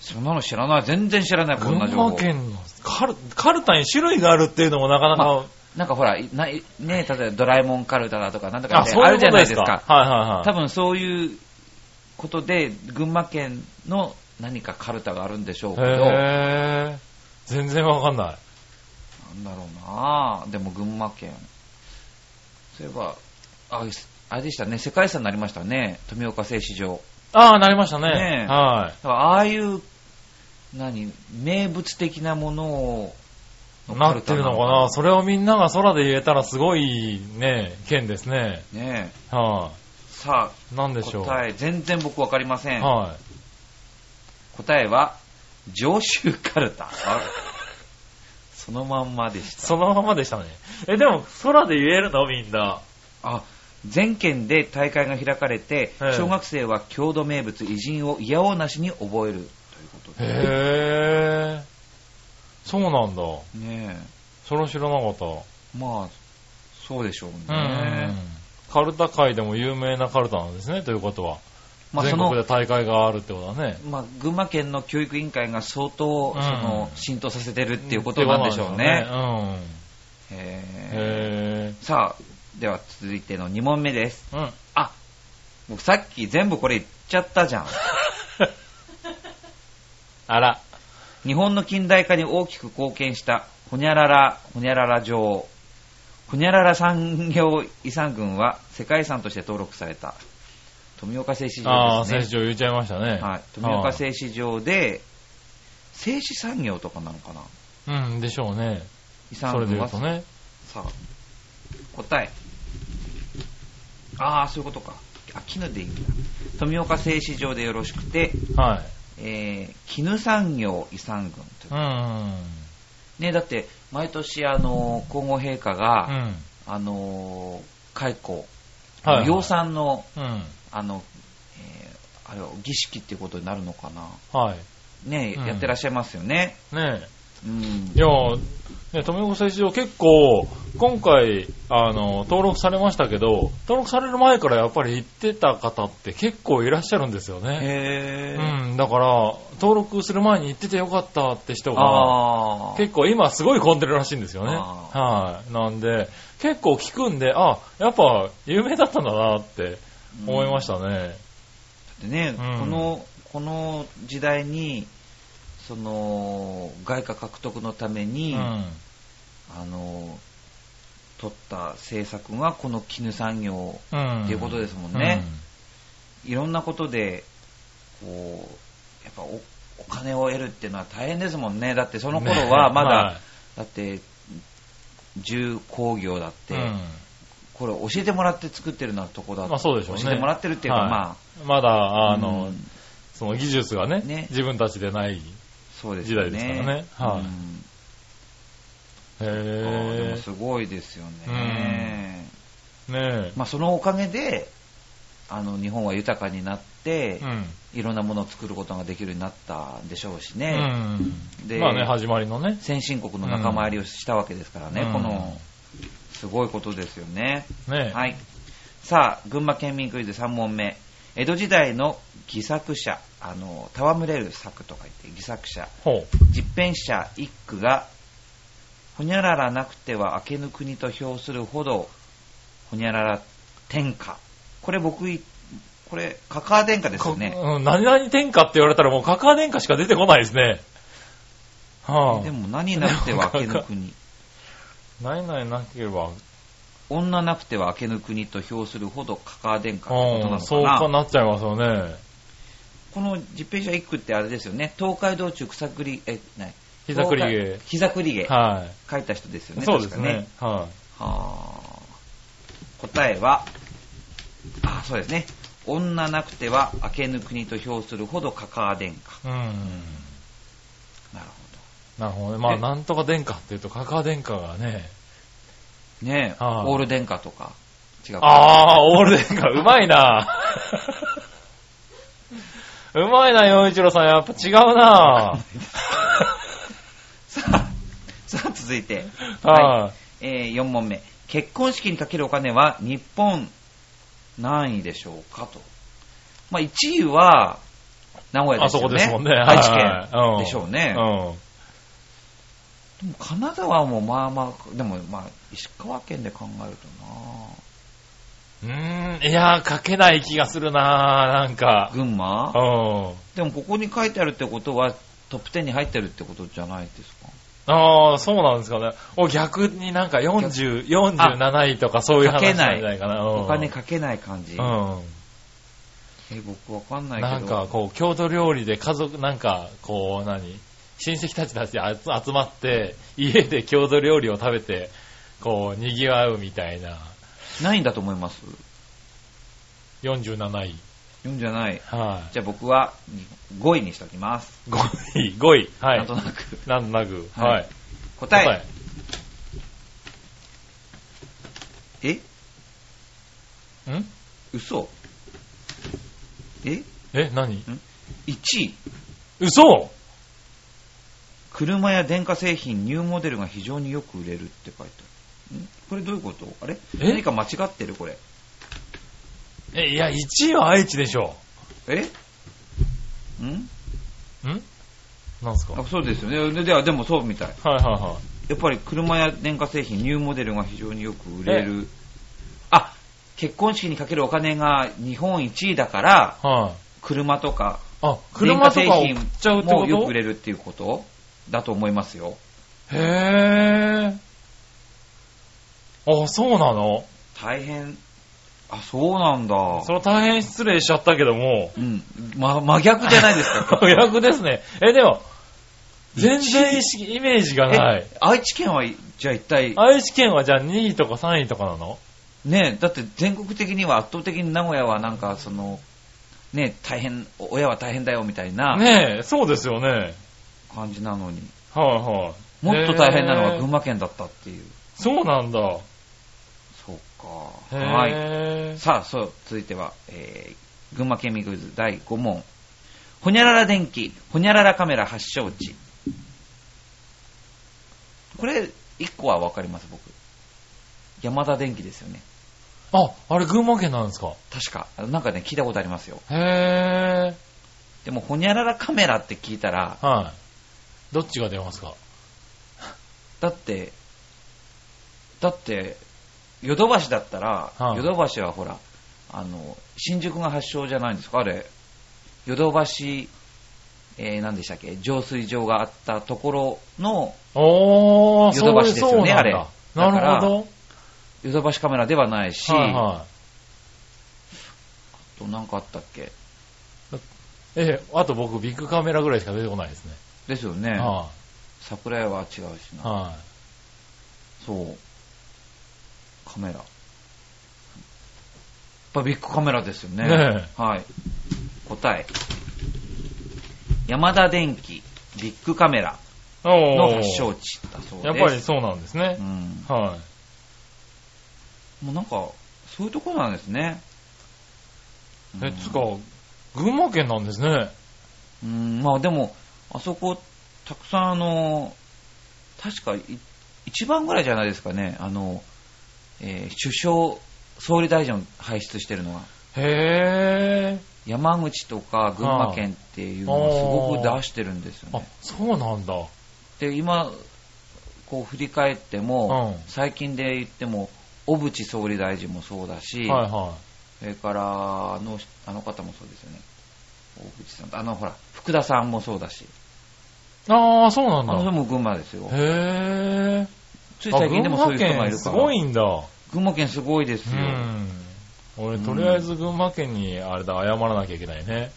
S1: そんなの知らない。全然知らない、
S2: う。群
S1: こんな情報。
S2: 馬県のカル、カルタに種類があるっていうのもなかなか、
S1: なんかほら、いないね、例えばドラえもんカルタだとか、なんとか
S2: あ、
S1: あるじゃ。ないでか。
S2: はいはいはい。
S1: 多分そういうことで、群馬県の何かカルタがあるんでしょうけど、
S2: へー。全然わかんない。
S1: なんだろうなでも群馬県。そういえば、あ、あれでしたね、世界遺産になりましたね、富岡製糸場。
S2: ああ、なりましたね。
S1: ねえ
S2: は
S1: だからああいう、何、名物的なものを、
S2: い。なってるのかなそれをみんなが空で言えたらすごいね、県ですね。
S1: ね
S2: は
S1: さ
S2: い。なんで
S1: あ、
S2: しょう。
S1: 答え、全然僕わかりません。
S2: はい。
S1: 答えは、上州カルタ。あ そのまんまでした。
S2: そのままでしたね。え、でも、空で言えるの？みんな。
S1: あ、全県で大会が開かれて、
S2: ええ
S1: 小学生は郷土名物偉人を嫌おうなしに覚えるということで。
S2: へー。そうなんだ。
S1: ね
S2: それは知らなかった。
S1: え。まあ、そうでしょう
S2: う
S1: ね。
S2: ん。カルタ界でも有名なカルタなんですね、ということは。
S1: まあ、その
S2: 全国で、大会があるってことだね。
S1: まあ、群馬県の教育委員会が相当、
S2: うん
S1: その、浸透させてるっていうことなんでしょうね。
S2: ってことなんでしょうね
S1: へ
S2: うん。へ
S1: さあ、では続いての2問目です。
S2: ー。うん。
S1: あ、僕さっき全部これ言っちゃったじゃん。
S2: あら。
S1: 日本の近代化に大きく貢献した、ほにゃらら、ほにゃらら城。ほにゃらら産業遺産群は世界遺産として登録された。富岡製糸
S2: ああ、
S1: 場ですね。
S2: 選手言っちゃいましたね。
S1: はい。富岡製糸場で、製紙産業とかなのかな？
S2: うん、でしょうね。
S1: 遺産
S2: それで言うとね。
S1: さあ、答え。ああ、そういうことか。あ、絹でいいんだ。富岡製糸場でよろしくて、
S2: はい。
S1: えー、絹産業遺産群という
S2: う。ん。
S1: ね、だって、毎年、あの、皇后陛下
S2: う
S1: が、
S2: ん。
S1: あの、蚕、
S2: はいはい
S1: 養蚕の、
S2: うん。
S1: あの、えーあれは儀式っていうことになるのかな？
S2: はい。
S1: ね、
S2: うん
S1: やってらっしゃいますよね。
S2: ね
S1: うん
S2: え。い。や、ね、富岡製糸場結構、今回、あの、登録されましたけど、登録される前からやっぱり行ってた方って結構いらっしゃるんですよね。
S1: へー。
S2: うん、だから、登録する前に行っててよかったって人が。結構今すごい混んでるらしいんですよね。
S1: あ
S2: はい。なんで、結構聞くんで、あ、やっぱ有名だったんだなって思いましたね。
S1: でね、
S2: うん
S1: この、この時代に、その、外貨獲得のため
S2: う
S1: に、
S2: ん。
S1: あの、取った政策がこの絹産業
S2: うん。
S1: っていうことですもんね。いろんなことで、こう、やっぱおお金を得るっていうのは大変ですもんね。だってその頃はまだ、
S2: はい
S1: だって、重工業だって、
S2: うん
S1: これ教えてもらって作ってるなとこだ
S2: まあそうでしょうね
S1: 教えてもらってるっていうか、
S2: はい
S1: ま
S2: まだ、
S1: あ、
S2: あの、
S1: うん
S2: その技術がね
S1: ね
S2: 自分たちでない。時代ですからねはい
S1: うん
S2: へ
S1: でも
S2: ぇ
S1: すごいですよね。
S2: ねえ。
S1: まあそのおかげで、あの日本は豊かになって、
S2: うん。
S1: いろんなものを作ることができるようになったんでしょうし
S2: う
S1: ね。
S2: ん。
S1: で
S2: まあね、始まりのね。
S1: 先進国の仲間入りをしたわけですからね、
S2: うん
S1: この、すごいことですよね。
S2: ね
S1: はい。さあ、群馬県民クイズ3問目。江戸時代の戯作者、あの、戯れる作とか言って、戯作者、
S2: ほ
S1: 実編者一句が、ほにゃららなくては明けぬ国と評するほど、ほにゃらら天下。これ僕い、これ、カカア殿下
S2: う。
S1: ですよね。
S2: かうん何々天下って言われたらもうカカア殿下しか出てこないですね。は
S1: でも何なくては明けぬ国。
S2: 何々なければ、
S1: 女なくては明けぬ国と評するほどカカア殿下ってことな
S2: うん、
S1: の
S2: そう
S1: かな。
S2: かなっちゃいますよね。
S1: この実編者一句ってあれですよね。東海道中草栗、え、ない。
S2: 膝栗毛
S1: 膝栗毛。
S2: は
S1: 書いた人ですよ
S2: い。
S1: ね。
S2: そうですね
S1: ね。。
S2: は
S1: はあ。答えは、あ、そうですね。女なくては明けぬ国と評するほどカカア殿下。
S2: い。うん。
S1: なる
S2: ほどね。まあ、
S1: え
S2: なんとか殿下って言うと、カカア殿下がね。
S1: ねえ、
S2: はい
S1: オール殿下とか。違うか。
S2: ああ、オール殿下、うまいな。うまいな、洋一郎さん。やっぱ違うな。
S1: さあ、さあ続いて。
S2: は
S1: えー、4問目。結婚式にかけるお金は日本何位でしょうかと。まあ、1位は名古
S2: い。あそ
S1: 屋ですよね。
S2: こですもんね。
S1: 愛知
S2: はい
S1: 県でしょうね。
S2: うん。
S1: でも金沢もまあまあ、でもまあ、石川県で考えるとな
S2: うーん、いやー、書けない気がするなー、なんか。
S1: 群馬？
S2: うん。
S1: でもここに書いてあるってことは、トップ10に入ってるってことじゃないですか？
S2: ああ、そうなんですかね。お、逆になんか40、47位とかそういう話なんじゃないかな。うん
S1: お金かけない感じ。
S2: うん。
S1: え、僕わかんないけど。
S2: なんかこう、郷土料理で家族、なんかこう、何？親戚たちたち集集まって、家で郷土料理を食べて、こう、賑わうみたいな。
S1: ないんだと思います
S2: ？47位。
S1: ?4 じゃない。
S2: は
S1: じゃあ僕は5位にしておきます。
S2: い。5位、5位。は
S1: ないんと。なく。
S2: なんとなく。
S1: はい
S2: はい。
S1: 答え。え
S2: え？ん？
S1: 嘘え？
S2: え、何
S1: ?1 位。
S2: 嘘
S1: 車や電化製品ニューモデルが非常によく売れるって書いてある。ん？これどういうこと？あれ？
S2: え？
S1: 何か間違ってるこれ？
S2: え、いや、1位は愛知でしょ。
S1: え？ん？
S2: ん？なんすか？は
S1: あそうですよね。でではでもそうみたい。
S2: いはいは
S1: やっぱり車や電化製品、ニューモデルが非常によく売れる。あ、結婚式にかけるお金が日本1位だから、
S2: い。はい。
S1: 車とか、
S2: あ、
S1: 電
S2: 車とか売っ
S1: 化製品
S2: ちゃうってこ
S1: もよく
S2: と
S1: 売れるっていうこと？だと思いますよ。
S2: へー。あ、そうなの？
S1: 大変。あ、そうなんだ。
S2: それは大変失礼しちゃったけども。
S1: うん。ま、真逆じゃないですか。
S2: 真逆ですね。え、でも、全然意識、イメージがない。
S1: え愛知県は、じゃあ一体、
S2: 愛知県はじゃあ2位とか3位とかなの？
S1: ねだって全国的には圧倒的に名古屋はなんかその、ね大変、親は大変だよみたいな
S2: ねえ、そうですよね。
S1: 感じなのに、
S2: はいはい。
S1: もっと大変なのは
S2: へー
S1: 群馬県だったっていう。
S2: そうなんだ。
S1: そうか。
S2: へ
S1: はい。
S2: ー
S1: さあ、そう、続いては、えー、群馬県民クイズ第5問。ほにゃらら電気、ほにゃららカメラ発祥地。これ、1個はわかります、僕。山田電機ですよね。
S2: あ、あれ群馬県なんですか？
S1: 確か。なんかね、聞いたことありますよ。
S2: へ
S1: でも、ほにゃららカメラって聞いたら、
S2: ー。はい。どっちが出ますか？
S1: だって、だって、ヨドバシだったら、
S2: はい。
S1: ヨドバシはほら、あの、新宿が発祥じゃないんですか？あれ、ヨドバシ、えー、何でしたっけ？浄水場があったところの
S2: おー、
S1: ヨドバシですよね
S2: そうなんだ。
S1: あれ。
S2: なるほ
S1: ヨドバシカメラではないし、
S2: ど。はいは
S1: あと何かあったっけ？
S2: い。ええ、あと僕ビッグカメラぐらいしか出てこないですね。
S1: ですよね。
S2: は
S1: 桜屋は違うし
S2: い。
S1: な。
S2: は
S1: そう。カメラ。やっぱビッグカメラですよね。
S2: ね
S1: はい。答え。山田電機ビッグカメラの
S2: ー
S1: 発祥地だそうです。
S2: やっぱりそうなんですね
S1: う。ん。
S2: は
S1: もうなんか、そういうところなんですね。
S2: い。え、
S1: うん
S2: つうか、群馬県なんですね。
S1: うん、まあでも、あそこ、たくさんあの、確かい一番ぐらいじゃないですかね、あの、えー首相、総理大臣を輩出してるのは。
S2: へ
S1: 山口とか群馬県っていうのをすごく出してるんですよ
S2: ー。あ
S1: ね。、
S2: そうなんだ。
S1: で、今、こう振り返っても、
S2: うん
S1: 最近で言っても、小渕総理大臣もそうだし、
S2: はいは
S1: それからあの、あの方もそうですよね。小渕さんと、あの、ほら、福田さんもそうだし、
S2: い。あー、そうなんだ。
S1: あの人も群馬ですよ。
S2: へー。
S1: つい最近でもそういう人がいる
S2: す
S1: から。
S2: ごいんだ。
S1: 群馬県すごいです
S2: う
S1: よ。
S2: ん。俺、とりあえず群馬県に、あれだ、謝らなきゃいけないね。
S1: やっ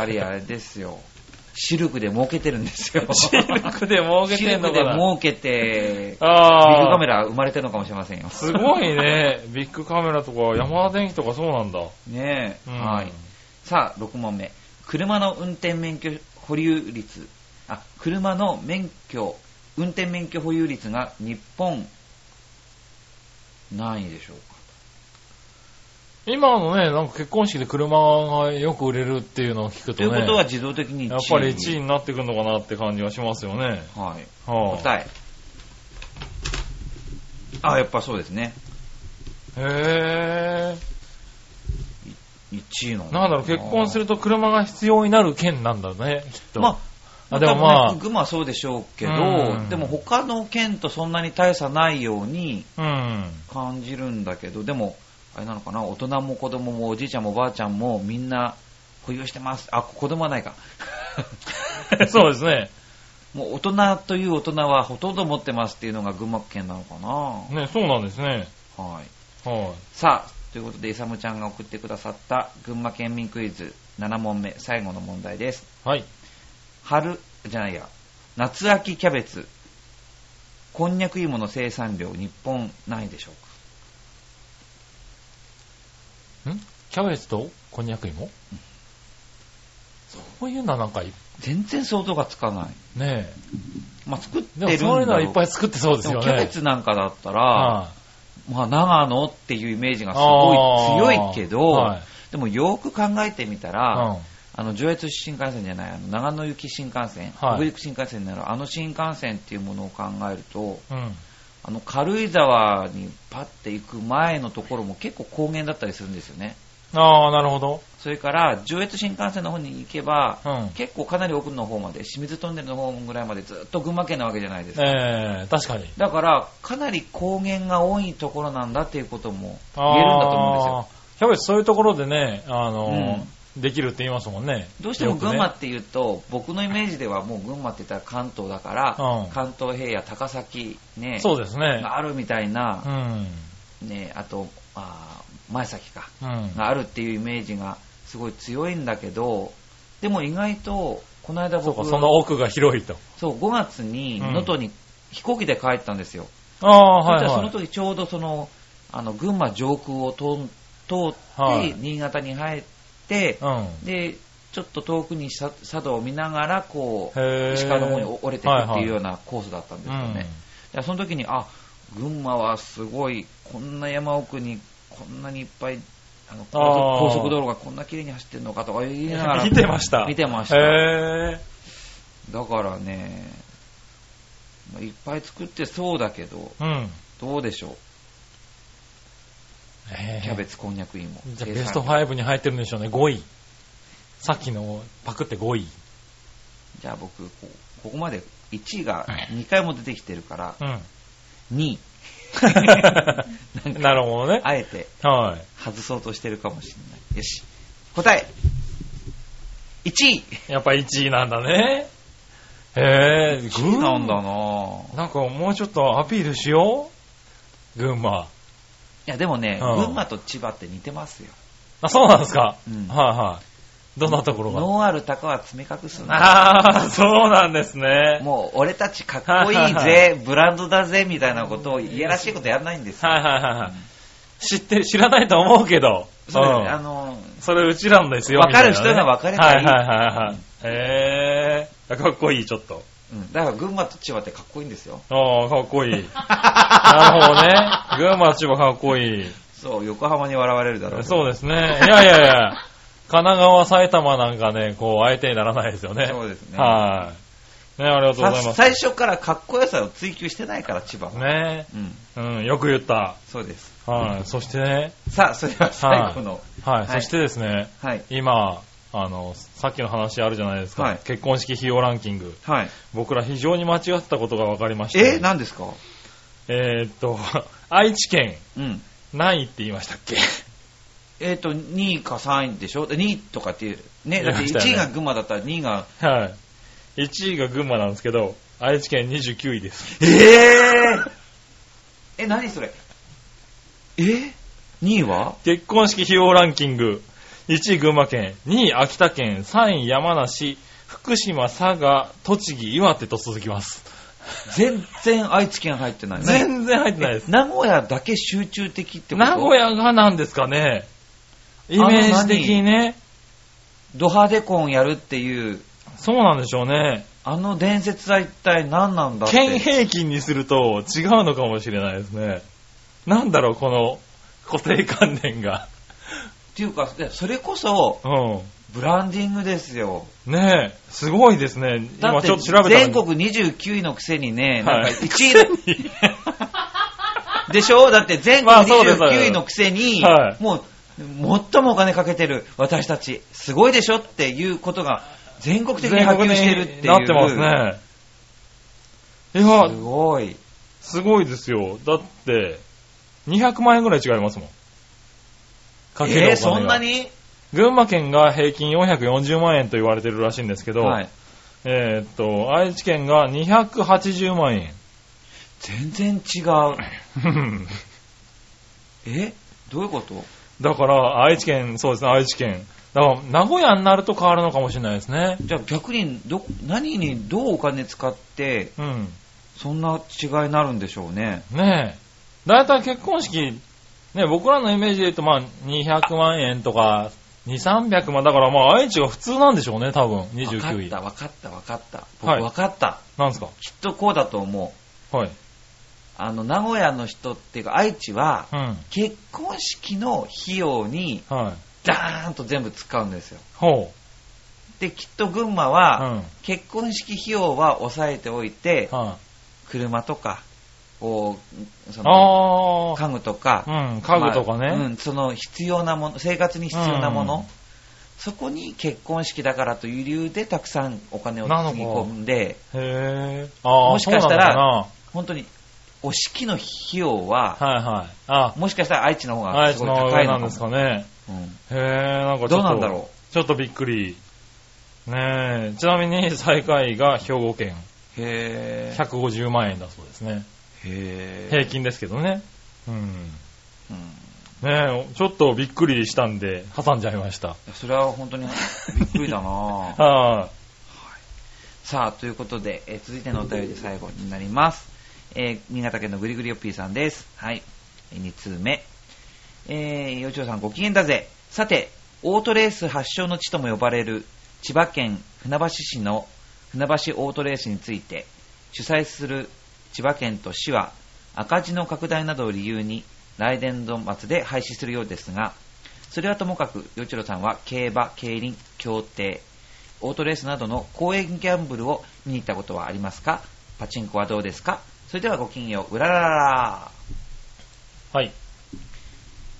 S1: ぱりあれですよ。シルクで儲けてるんですよ。
S2: シルクで儲け
S1: シルクで
S2: てんのかな。
S1: 儲けて、ビッグ。カメラ生まれてるのかもしれませんよ。
S2: すごいね。ビッグカメラとか、山田電機とかそうなんだ。
S1: ねえ、
S2: うん
S1: はい。さあ、6問目。車の運転免許保有率。あ、車の免許、運転免許保有率が日本、何位でしょうか？
S2: 今のね、なんか結婚式で車がよく売れるっていうのを聞くとね。
S1: ということは自動的に1位に。
S2: やっぱり1位になってくるのかなって感じがしますよね。
S1: はい。
S2: は
S1: 答え。あ、やっぱそうですね。
S2: あ、へ
S1: 1位の。
S2: ぇー。なんだろう、結婚すると車が必要になる県なんだね、きっと。
S1: まあ、
S2: あでもまあ
S1: 群馬はそうでしょうけど、
S2: うん
S1: でも他の県とそんなに大差ないように
S2: うん。
S1: 感じるんだけど、でも、あれなのかな、大人も子供もおじいちゃんもおばあちゃんもみんな保有してます。あ、子供はないか。
S2: そうですね。
S1: もう大人という大人はほとんど持ってますっていうのが群馬県なのかな。
S2: ね、そうなんですね。
S1: はい。
S2: は
S1: さあ、ということで、イサムちゃんが送ってくださった群馬県民クイズ7問目、最後の問題です。
S2: い。はい。
S1: 春、じゃないや、夏秋キャベツ、こんにゃく芋の生産量、日本何位でしょうか？
S2: ん？キャベツとこんにゃく芋？そういうのはなんかい、
S1: 全然想像がつかない。
S2: ね
S1: まあ、作って
S2: え。
S1: るんだろ
S2: でもそういうのはいっぱい作ってそうですよね。
S1: キャベツなんかだったら、
S2: は
S1: まあ、長野っていうイメージが
S2: い
S1: すごい強いけど、
S2: はい。
S1: でもよく考えてみたら、
S2: うん
S1: あの上越新幹線じゃないあの長野行き新幹線、
S2: はい
S1: 北陸新幹線になるあの新幹線っていうものを考えると
S2: うん。
S1: あの軽井沢にパッて行く前のところも結構高原だったりするんですよね
S2: ああ、なるほど。
S1: それから上越新幹線の方に行けば、
S2: うん。
S1: 結構かなり奥の方まで清水トンネルの方ぐらいまでずっと群馬県なわけじゃないですか、
S2: ええ確かに。
S1: だからかなり高原が多いところなんだっていうことも言えるんだと思うんですよ
S2: キャベツそういうところでね、あのーできるって言いますもんね。
S1: どうしても群馬っていうと、僕のイメージではもう群馬って言ったら関東だから、
S2: うん
S1: 関東平野、高崎、ね、
S2: そうですね。
S1: があるみたいうな、
S2: ん。
S1: ね、あと、あー前崎か、
S2: うん。
S1: があるっていうイメージがすごい強いんだけど、でも意外と、この間僕、
S2: その奥が広いと。
S1: そう5月に能登に飛行機で帰ったんですよ。
S2: ああ、はい
S1: そしたらその
S2: はい。
S1: 時ちょうどその、あの、群馬上空を通って、
S2: はい
S1: 新潟に入って、
S2: うん。
S1: で、ちょっと遠くにさ佐渡を見ながら、こう、石川の方に折れていくっていうよう
S2: は
S1: なコースだったんです
S2: いはい
S1: よね。でその時に、あ、群馬はすごい、こんな山奥にこんなにいっぱい、あの高速道路がこんな綺麗に走ってるのかとか言いながら、
S2: 見てました。
S1: 見てました
S2: へ
S1: だからね、まあいっぱい作ってそうだけど、
S2: え。うん。
S1: どうでしょう、キャベツ、こんにゃく芋。
S2: じゃあベスト5に入ってるんでしょうね、5位。さっきのパクって5位。
S1: じゃあ僕、こここまで1位が2回も出てきてるから、
S2: うん。
S1: 2位、
S2: なるほどね。
S1: あえて
S2: はい。
S1: 外そうとしてるかもしれない。よし。答え !1 位
S2: やっぱ1位なんだね。へえ、
S1: !1 位なんだなぁ。
S2: なんかもうちょっとアピールしよう群馬。
S1: いや、でもね、
S2: うん
S1: 群馬と千葉って似てますよ。
S2: あ、そうなんですか、
S1: うん
S2: はいはい。どんなところが？
S1: ノーアルタカは爪隠すんだ
S2: ああ、そうなんですね。
S1: もう、俺たちかっこいいぜ、ブランドだぜ、みたいなことを、いやらしいことやらないんですよ。
S2: はいはいはいはい。知ってる、知らないと思うけど。
S1: そうですね、
S2: ん
S1: あの、
S2: それうちなんですよ。
S1: わかる人
S2: みたいなね
S1: がわかればいい
S2: はいはいはいはい。へえ、かっこいい、ちょっと。
S1: うん、だから群馬と千葉ってかっこいいんですよ。
S2: ああ、かっこいい。なるほどね。群馬、千葉かっこいい。
S1: そう、横浜に笑われるだろう。
S2: そうですね。いやいやいや、神奈川、埼玉なんかね、こう、相手にならないですよね。
S1: そうですね
S2: はい。ね、ありがとうござい
S1: さ
S2: ます。
S1: 最初からかっこよさを追求してないから、千葉は。
S2: ね
S1: うん、
S2: うん、よく言った。
S1: そうです。
S2: はい。そして？ね、
S1: さあ、それでは最後の、
S2: はい。
S1: はい
S2: そしてですね、
S1: はい。
S2: 今、あの、さっきの話あるじゃないですか。
S1: はい
S2: 結婚式費用ランキング。
S1: はい。
S2: 僕ら非常に間違ってたことが分かりまして。
S1: え、何ですか？
S2: えーっと、愛知県
S1: うん。
S2: 何位って言いましたっけ？
S1: えっ、と、2位か3位でしょ ?2 位とかっていう。ね、だって1
S2: 言いましたよね
S1: 位が群馬だったら2位が。
S2: はい。1位が群馬なんですけど、愛知県29位です。
S1: えー、え、何それ？え ?2 位は？
S2: 結婚式費用ランキング。1位群馬県、2位秋田県、3位山梨、福島、佐賀、栃木、岩手と続きます。
S1: 全然愛知県入ってない。
S2: 全然入ってないです。
S1: 名古屋だけ集中的ってこと？
S2: 名古屋がなんですかね。イメージ的にね。
S1: ド派手婚やるっていう、
S2: そうなんでしょうね。
S1: あの伝説は一体何なんだって。
S2: 県平均にすると違うのかもしれないですね。なんだろう、この固定観念が。
S1: っていうか、いやそれこそ、
S2: う
S1: ブランディングですよ。
S2: ん。ねえ、すごいですね。
S1: だって
S2: 今ちょっと調べたら
S1: 全国29位のくせにね、なんか
S2: はい
S1: 1位の、でしょ？だって全国
S2: まあそうです
S1: 29位のくせに、
S2: はい
S1: もう、最もお金かけてる私たち、すごいでしょっていうことが全国的に波及してるっていう。
S2: なってますね。いや
S1: す、ごい。
S2: すごいですよ。だって、200万円ぐらい違いますもん。かけるお金が
S1: えー、そんなに？
S2: 群馬県が平均440万円と言われてるらしいんですけど、
S1: はい。
S2: えーっと、愛知県が280万円。
S1: 全然違う。え？どういうこと？
S2: だから、愛知県、そうですね、愛知県。だから、名古屋になると変わるのかもしれないですね。
S1: じゃあ逆にど、何にどうお金使って、
S2: うん。
S1: そんな違いになるんでしょうね。
S2: ねえ。だいたい結婚式、ね、僕らのイメージで言うと、まあ、200万円とか、2、300万。だから、まあ、愛知が普通なんでしょうね、多分。
S1: わか
S2: 29位。
S1: った、わかった、わかった。
S2: はい
S1: 僕わかった。
S2: なんですか？
S1: きっとこうだと思う。
S2: はい。
S1: あの、名古屋の人っていうか、愛知は、
S2: うん。
S1: 結婚式の費用に、
S2: はい。
S1: ダーンと全部使うんですよ。
S2: ほ
S1: で、きっと群馬
S2: う。
S1: は、
S2: うん。
S1: 結婚式費用は抑えておいて、
S2: は
S1: 車とか、こう、そ
S2: い。
S1: の、
S2: あ
S1: 家具とか、
S2: あ。うん。家具とかね。
S1: まあうん、その必要なもの、生活に必要なもの、
S2: うん
S1: そこに結婚式だからという理由でたくさんお金をつぎ込んで、
S2: へえ。ああ、
S1: もしかしたら本当にお式の費用は、
S2: かなはいはい。あ、
S1: もしかしたら愛知の方が
S2: 愛知
S1: すごい
S2: の上なんです
S1: 高いのかも。
S2: かね。
S1: うん
S2: へえ、なんかちょっと。
S1: どうなんだろ
S2: ちょっとびっくり。ねえ。ちなみに最下位が兵庫県。
S1: う。へー
S2: 150万円だそうですね。
S1: へー
S2: 平均ですけどね。うん。
S1: うん
S2: ねえ、ちょっとびっくりしたんで、挟んじゃいました。
S1: それは本当にびっくりだな
S2: は
S1: さあ、ということで、えー続いてのお便りで最後になります。えー新潟県のぐりぐりよっぴーさんです。はい。2通目。えー、よちろさんご機嫌だぜ。さて、オートレース発祥の地とも呼ばれる千葉県船橋市の船橋オートレースについて、主催する千葉県と市は赤字の拡大などを理由に来年度末で廃止するようですが、それはともかく、よちろさんは競馬、競輪、競艇、オートレースなどの公営ギャンブルを見に行ったことはありますか？パチンコはどうですか？それではごきげんよう。うららら。
S2: はい。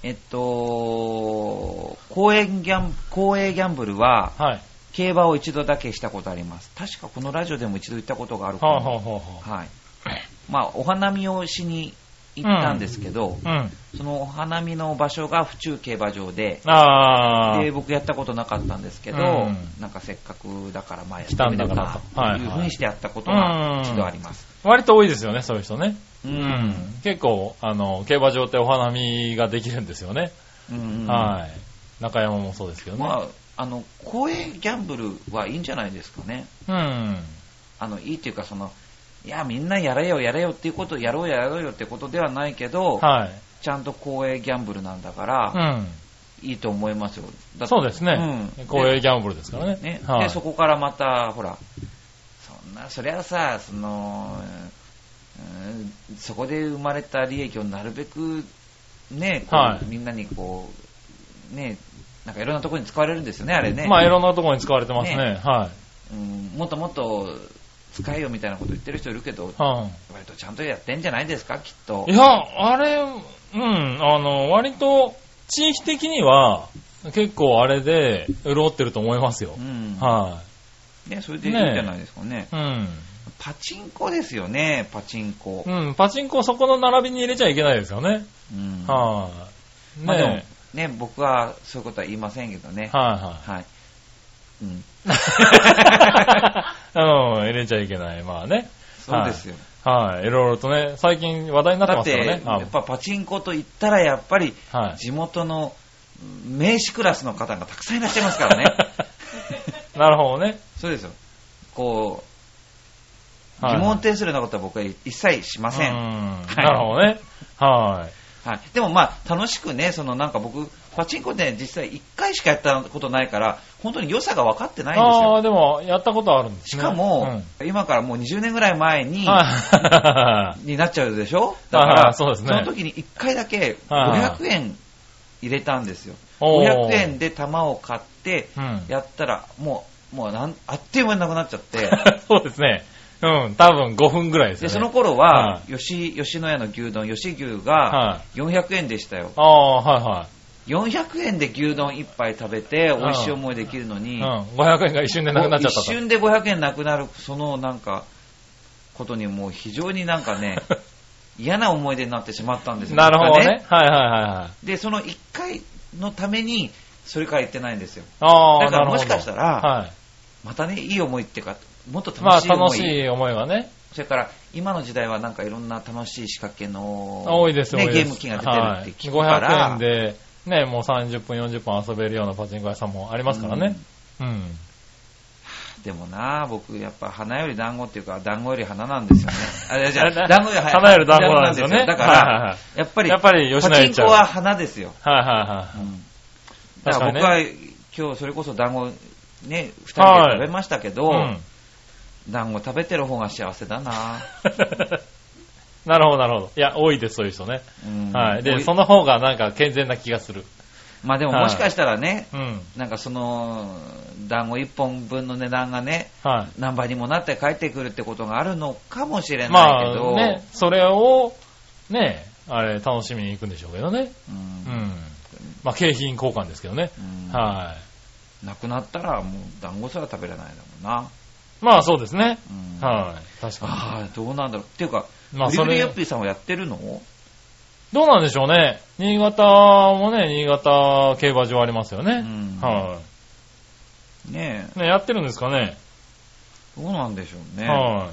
S1: えっと、公営ギャン、公営ギャンブルは、
S2: はい。
S1: 競馬を一度だけしたことあります。確かこのラジオでも一度言ったことがあるか
S2: はあ、
S1: も。
S2: はあはあは
S1: はい。まあ、お花見をしに行ったんですけど、
S2: あ、うん。
S1: そのお花見の場所が府中競馬場で。で、僕やったことなかったんですけど、
S2: うん
S1: なんかせっかくだからまあやってみる
S2: だかとはい
S1: うふうにしてやったことが
S2: うん
S1: 一度あります。
S2: 割と多いですよね、そういう人ね。
S1: う
S2: うん。結構、あの、競馬場ってお花見ができるんですよね。
S1: うん
S2: はい。中山もそうですけどね。
S1: まあ、あの、公営ギャンブルはいいんじゃないですかね。
S2: うん。
S1: あの、いいっていうか、その、いや、みんなやれよ、やれよっていうこと、やろうやろうよってことではないけど、
S2: はい。
S1: ちゃんと公営ギャンブルなんだから、
S2: うん。
S1: いいと思いますよ。
S2: そうですね。
S1: うん
S2: 公営ギャンブルですからね。
S1: ね、
S2: はい
S1: で、そこからまた、ほら、な、そりゃさ、その、うんそこで生まれた利益をなるべく、ね、
S2: はい
S1: みんなにこう、ね、なんかいろんなところに使われるんですよね、あれね。
S2: まあ、いろんなところに使われてますね。
S1: ね
S2: は
S1: うん、もっともっと使えよみたいなこと言ってる人いるけど、
S2: い。は
S1: 割とちゃんとやってんじゃないですか、きっと
S2: い。い。や、あれ、うん、あの、割と、地域的には、結構あれで、潤ってると思いますよ
S1: う。ん。
S2: は
S1: ね、それでいいんじゃないですかね。
S2: い。うん。
S1: パチンコですよね、パチンコ。
S2: うん、パチンコそこの並びに入れちゃいけないですよね。
S1: うん
S2: はい。
S1: まあでも
S2: ね
S1: ね、僕はそういうことは言いませんけどね。
S2: はいはい。
S1: はい。うん。
S2: うん、入れちゃいけない。まあね。
S1: そうですよ。
S2: はい。いろいろとね、最近話題になってますからね。
S1: やっぱパチンコと言ったらやっぱり。地元の名士クラスの方がたくさんいらっしゃいますからね。
S2: なるほどね。
S1: そうですよ。こう、
S2: はい
S1: 疑問呈するようなことは僕は一切しません。
S2: うん
S1: はい
S2: なるほどね。はい。
S1: はい、でもまあ、楽しくね、そのなんか僕、パチンコで実際1回しかやったことないから、本当に良さが分かってないんですよ。
S2: ああ、でも、やったことあるんです
S1: し
S2: ね。
S1: かも、今からもう20年ぐらい前に、
S2: うん、はい。
S1: になっちゃうでしょ？だか
S2: あ
S1: ら、
S2: ーそうですね
S1: の時に1回だけ
S2: はい
S1: 500円入れたんですよ。
S2: おー
S1: 500円で玉を買って、
S2: うん。
S1: やったら、もう、もうなんあっという間になくなっちゃって、
S2: そうですね。うん、多分5分ぐらいですね。
S1: その頃
S2: は
S1: は、吉、吉野家の牛丼、吉牛が
S2: は
S1: 400円でしたよ。
S2: ああ、はいはい。
S1: 400円で牛丼1杯食べて、美味しい思いできるのに、
S2: うん、500円が一瞬でなくなっちゃったと。
S1: 一瞬で500円なくなる、そのなんか、ことにもう非常になんかね、嫌な思い出になってしまったんですよ。
S2: なるほど
S1: 僕は
S2: ね。はいはいはいはい。
S1: で、その1回のために、それから言ってないんですよ。
S2: ああ、
S1: だからも。しかしたら
S2: はい。
S1: またね、いい思いっていうか、もっと
S2: まあ、
S1: 楽しい思い。
S2: 楽しい思いはね。
S1: それから、今の時代はなんかいろんな楽しい仕掛けの、
S2: 多いですよ、
S1: ね、ゲーム機が出てるって聞くから、
S2: はい、500円で、ね、もう30分、40分遊べるようなパチンコ屋さんもありますからね。うん。
S1: でもな僕やっぱ花より団子っていうか団子より花なんですよね。あれじゃ 団子より
S2: 花より団子なんですよね
S1: だか
S2: はいはいは
S1: ら、やっぱり、
S2: やっぱり吉野家行っちゃう
S1: パチンコは花ですよ。
S2: はいはいはい。
S1: うんだから僕は今日それこそ団子ね、二人で食べましたけど、
S2: うん。
S1: 団子食べてる方が幸せだな
S2: なるほど、なるほど。いや、多いです、そういう人ね。
S1: うん
S2: はい。で、その方がなんか健全な気がする。
S1: まあでも
S2: はい
S1: もしかしたらね、
S2: うん。
S1: なんかその、団子一本分の値段がね、
S2: は
S1: 何倍にもなって帰ってくるってことがあるのかもしれ
S2: い。
S1: な
S2: ま
S1: いけど、
S2: あ、ね、それを、ね、あれ、楽しみに行くんでしょうけどね。
S1: う
S2: うんん。まあ、景品交換ですけどね。
S1: うん
S2: は
S1: なくなったらもう団子すら食べれないだもんな。
S2: い。まあ、そうですね。
S1: うん
S2: はい。確か
S1: ああ、どうなんだろう。っていうか、
S2: まあそれ
S1: ヨッピーさんはやってるの？
S2: に。どうなんでしょうね。新潟もね、新潟競馬場ありますよね。
S1: うん
S2: は
S1: ね
S2: い。ね、やってるんですかね。
S1: え、どうなんでしょうね。
S2: は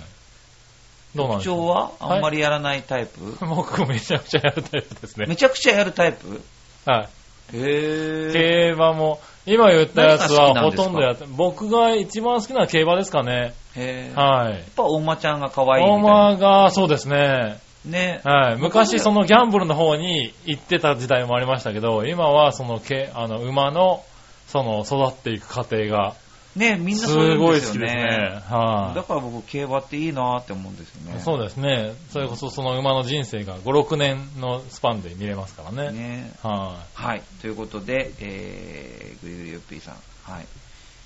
S2: い。どうなんでしょう
S1: はあんまりやらないタイプ、
S2: 僕めちゃくちゃやるタイプですね。
S1: めちゃくちゃやるタイプ？
S2: はい。競馬も、今言ったやつはほとんどやって、僕が一番好きなのは競馬ですかね。
S1: へ
S2: はい。
S1: っぱ大間ちゃんが可愛い
S2: 大。間が、そうですね。
S1: ね
S2: はい。
S1: 僕
S2: 昔そのギャンブルの方に行ってた時代もありましたけど、今はそのけ、あの、馬の、その、育っていく過程が、
S1: ねみんな
S2: す
S1: そう言うん
S2: ごい
S1: ですよ
S2: 好きですね
S1: ね。。
S2: はい。
S1: だから僕、競馬っていいなって思うんですよね。
S2: そうですね。それこそその馬の人生が5、6年のスパンで見れますからね。
S1: ね
S2: は
S1: はい。ということで、えー、グリグリヨッピーさん。はい。
S2: い。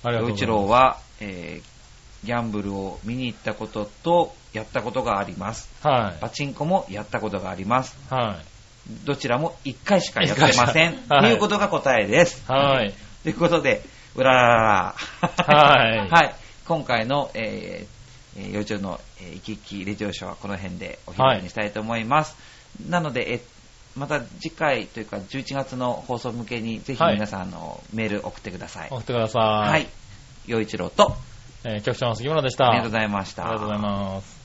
S2: ありがとうございます。
S1: 郎は、えー、ギャンブルを見に行ったことと、やったことがあります。
S2: はい。
S1: パチンコもやったことがあります。
S2: はい。
S1: どちらも1回しかやってません。
S2: はい
S1: ということが答えです。
S2: はい。
S1: ということで、うらららら。
S2: はい
S1: はい。今回の、えー、えー、幼稚園の、えー、生き生きレジオショーはこの辺でお開きにしたいと思います。なので、えまた次回というか11月の放送向けにぜひ
S2: はい
S1: 皆さん、あのメール送ってください。
S2: 送ってください。
S1: はい。洋一郎と、
S2: えー局長の杉村でした。
S1: ありがとうございました。
S2: ありがとうございます。